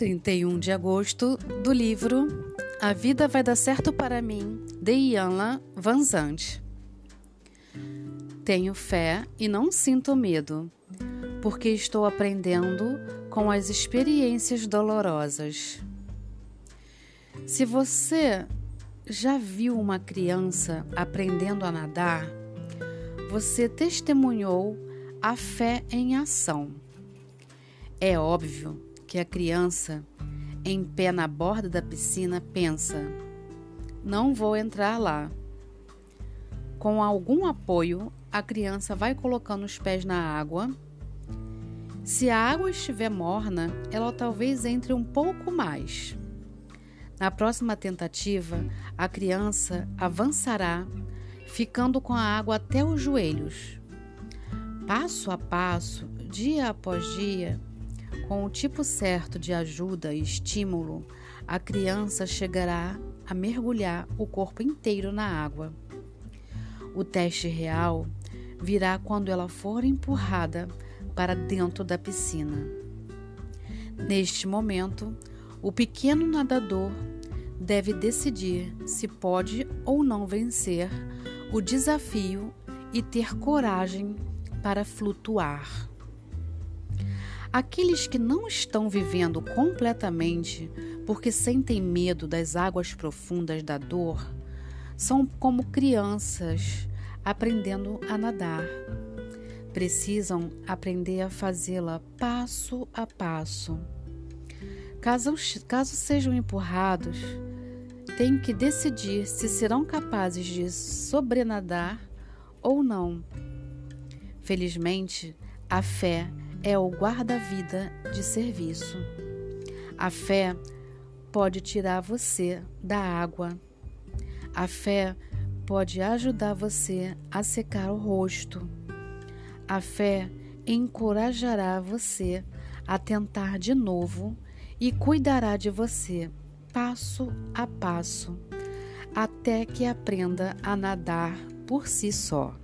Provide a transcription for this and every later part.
31 de agosto, do livro A Vida Vai Dar Certo para Mim, de Ianla Vanzante. Tenho fé e não sinto medo, porque estou aprendendo com as experiências dolorosas. Se você já viu uma criança aprendendo a nadar, você testemunhou a fé em ação. É óbvio que a criança, em pé na borda da piscina, pensa: não vou entrar lá. Com algum apoio, a criança vai colocando os pés na água. Se a água estiver morna, ela talvez entre um pouco mais. Na próxima tentativa, a criança avançará, ficando com a água até os joelhos. Passo a passo, dia após dia, com o tipo certo de ajuda e estímulo, a criança chegará a mergulhar o corpo inteiro na água. O teste real virá quando ela for empurrada para dentro da piscina. Neste momento, o pequeno nadador deve decidir se pode ou não vencer o desafio e ter coragem para flutuar. Aqueles que não estão vivendo completamente porque sentem medo das águas profundas da dor são como crianças aprendendo a nadar. Precisam aprender a fazê-la passo a passo. Caso, caso sejam empurrados, têm que decidir se serão capazes de sobrenadar ou não. Felizmente, a fé é o guarda-vida de serviço. A fé pode tirar você da água. A fé pode ajudar você a secar o rosto. A fé encorajará você a tentar de novo e cuidará de você passo a passo até que aprenda a nadar por si só.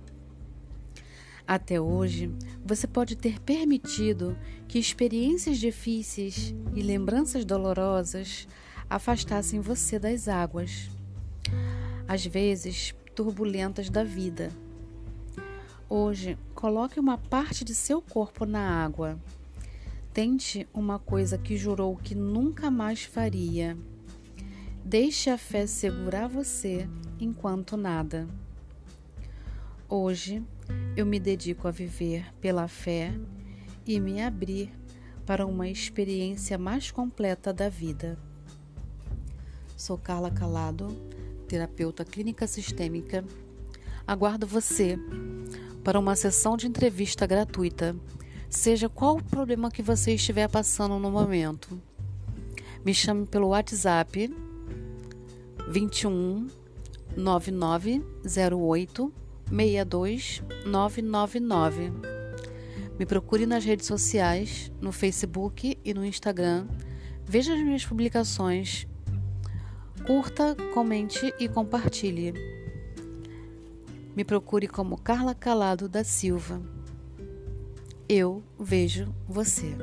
Até hoje, você pode ter permitido que experiências difíceis e lembranças dolorosas afastassem você das águas, às vezes turbulentas da vida. Hoje, coloque uma parte de seu corpo na água. Tente uma coisa que jurou que nunca mais faria. Deixe a fé segurar você enquanto nada. Hoje, eu me dedico a viver pela fé e me abrir para uma experiência mais completa da vida. Sou Carla Calado, terapeuta clínica sistêmica. Aguardo você para uma sessão de entrevista gratuita, seja qual o problema que você estiver passando no momento. Me chame pelo WhatsApp 21 9908 62999. Me procure nas redes sociais, no Facebook e no Instagram. Veja as minhas publicações. Curta, comente e compartilhe. Me procure como Carla Calado da Silva. Eu vejo você.